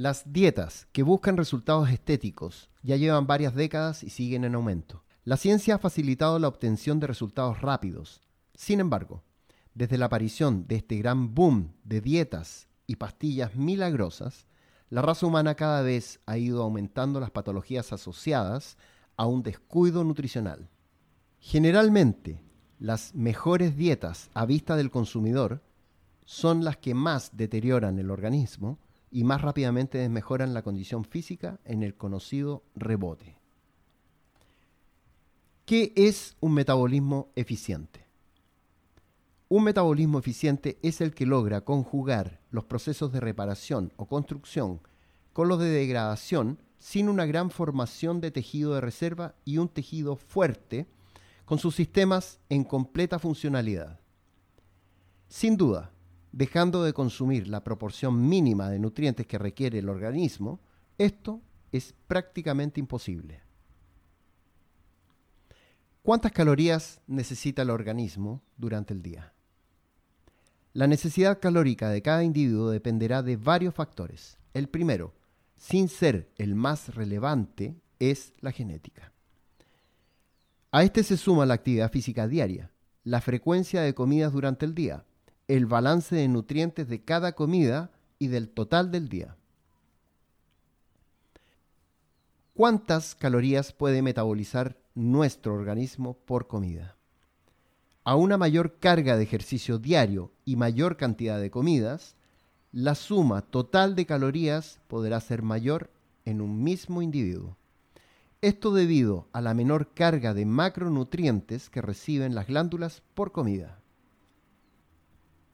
Las dietas que buscan resultados estéticos ya llevan varias décadas y siguen en aumento. La ciencia ha facilitado la obtención de resultados rápidos. Sin embargo, desde la aparición de este gran boom de dietas y pastillas milagrosas, la raza humana cada vez ha ido aumentando las patologías asociadas a un descuido nutricional. Generalmente, las mejores dietas a vista del consumidor son las que más deterioran el organismo y más rápidamente desmejoran la condición física en el conocido rebote. ¿Qué es un metabolismo eficiente? Un metabolismo eficiente es el que logra conjugar los procesos de reparación o construcción con los de degradación sin una gran formación de tejido de reserva y un tejido fuerte con sus sistemas en completa funcionalidad. Sin duda, dejando de consumir la proporción mínima de nutrientes que requiere el organismo, esto es prácticamente imposible. ¿Cuántas calorías necesita el organismo durante el día? La necesidad calórica de cada individuo dependerá de varios factores. El primero, sin ser el más relevante, es la genética. A este se suma la actividad física diaria, la frecuencia de comidas durante el día, el balance de nutrientes de cada comida y del total del día. ¿Cuántas calorías puede metabolizar nuestro organismo por comida? A una mayor carga de ejercicio diario y mayor cantidad de comidas, la suma total de calorías podrá ser mayor en un mismo individuo. Esto debido a la menor carga de macronutrientes que reciben las glándulas por comida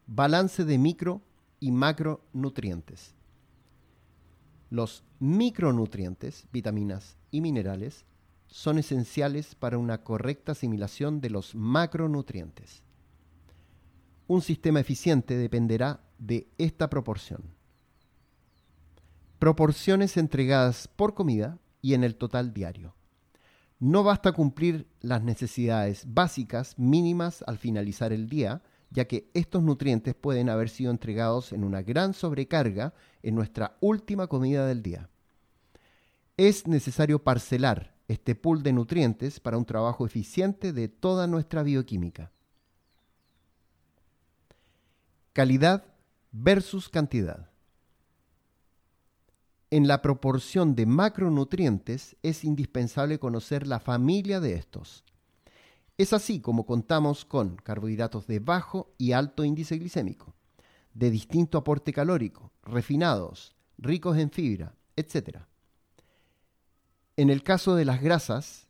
balance de micro y macronutrientes. Los micronutrientes, vitaminas y minerales, son esenciales para una correcta asimilación de los macronutrientes. Un sistema eficiente dependerá de esta proporción. Proporciones entregadas por comida y en el total diario. No basta cumplir las necesidades básicas mínimas al finalizar el día, ya que estos nutrientes pueden haber sido entregados en una gran sobrecarga en nuestra última comida del día. Es necesario parcelar este pool de nutrientes para un trabajo eficiente de toda nuestra bioquímica. Calidad versus cantidad. En la proporción de macronutrientes es indispensable conocer la familia de estos. Es así como contamos con carbohidratos de bajo y alto índice glicémico, de distinto aporte calórico, refinados, ricos en fibra, etc. En el caso de las grasas,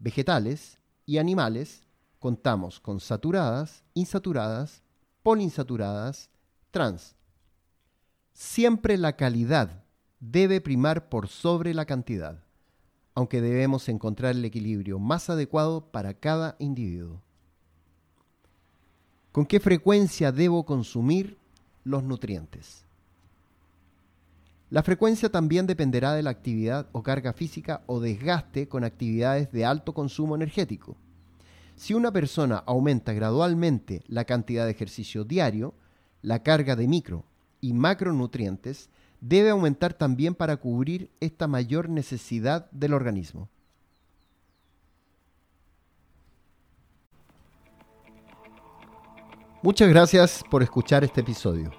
vegetales y animales, contamos con saturadas, insaturadas, poliinsaturadas, trans. Siempre la calidad debe primar por sobre la cantidad aunque debemos encontrar el equilibrio más adecuado para cada individuo. ¿Con qué frecuencia debo consumir los nutrientes? La frecuencia también dependerá de la actividad o carga física o desgaste con actividades de alto consumo energético. Si una persona aumenta gradualmente la cantidad de ejercicio diario, la carga de micro y macronutrientes debe aumentar también para cubrir esta mayor necesidad del organismo. Muchas gracias por escuchar este episodio.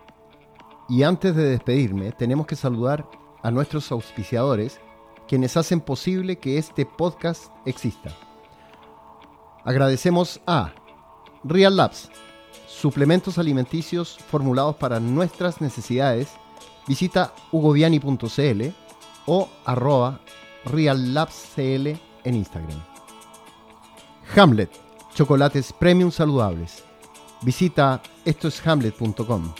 Y antes de despedirme, tenemos que saludar a nuestros auspiciadores, quienes hacen posible que este podcast exista. Agradecemos a Real Labs, suplementos alimenticios formulados para nuestras necesidades Visita hugoviani.cl o arroba reallabscl en Instagram. Hamlet, chocolates premium saludables. Visita estoeshamlet.com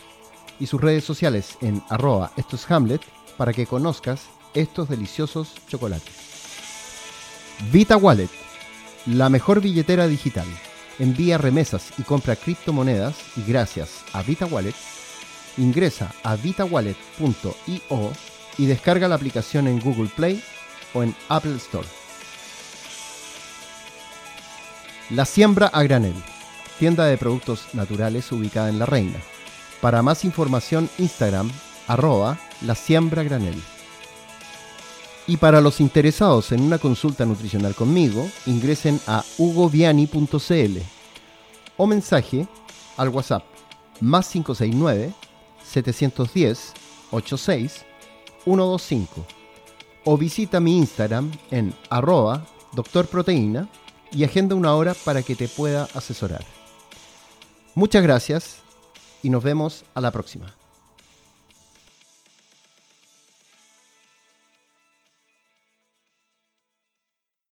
y sus redes sociales en arroba estoeshamlet para que conozcas estos deliciosos chocolates. Vita Wallet, la mejor billetera digital. Envía remesas y compra criptomonedas y gracias a Vita Wallet Ingresa a vitawallet.io y descarga la aplicación en Google Play o en Apple Store. La Siembra a Granel, tienda de productos naturales ubicada en La Reina. Para más información, Instagram, arroba la siembra granel. Y para los interesados en una consulta nutricional conmigo, ingresen a hugoviani.cl o mensaje al WhatsApp más 569 710 86 125 o visita mi Instagram en arroba doctorproteína y agenda una hora para que te pueda asesorar. Muchas gracias y nos vemos a la próxima.